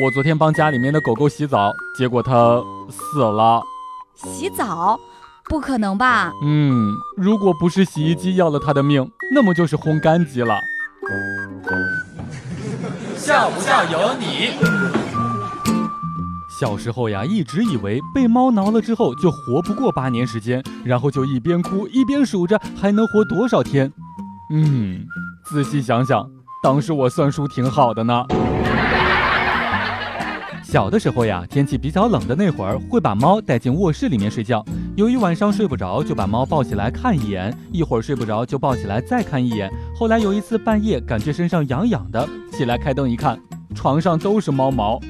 我昨天帮家里面的狗狗洗澡，结果它死了。洗澡？不可能吧？嗯，如果不是洗衣机要了它的命，那么就是烘干机了。笑不笑由你。小时候呀，一直以为被猫挠了之后就活不过八年时间，然后就一边哭一边数着还能活多少天。嗯，仔细想想，当时我算术挺好的呢。小的时候呀，天气比较冷的那会儿，会把猫带进卧室里面睡觉。由于晚上睡不着，就把猫抱起来看一眼，一会儿睡不着就抱起来再看一眼。后来有一次半夜感觉身上痒痒的，起来开灯一看，床上都是猫毛。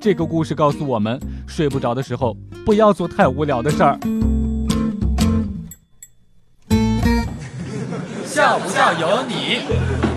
这个故事告诉我们，睡不着的时候不要做太无聊的事儿。笑不笑由你。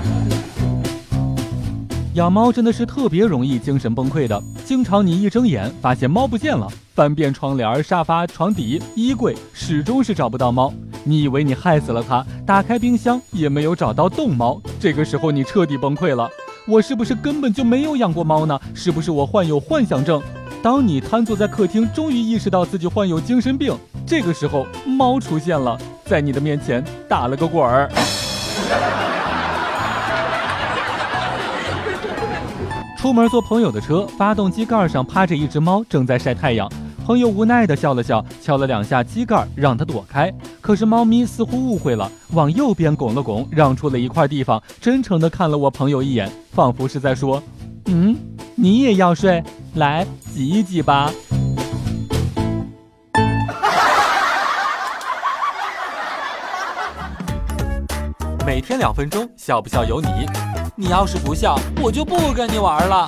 养猫真的是特别容易精神崩溃的，经常你一睁眼发现猫不见了，翻遍窗帘、沙发、床底、衣柜，始终是找不到猫。你以为你害死了它，打开冰箱也没有找到冻猫，这个时候你彻底崩溃了。我是不是根本就没有养过猫呢？是不是我患有幻想症？当你瘫坐在客厅，终于意识到自己患有精神病，这个时候猫出现了，在你的面前打了个滚儿。出门坐朋友的车，发动机盖上趴着一只猫，正在晒太阳。朋友无奈地笑了笑，敲了两下机盖，让它躲开。可是猫咪似乎误会了，往右边拱了拱，让出了一块地方，真诚地看了我朋友一眼，仿佛是在说：“嗯，你也要睡，来挤一挤吧。”每天两分钟，笑不笑由你。你要是不笑，我就不跟你玩了。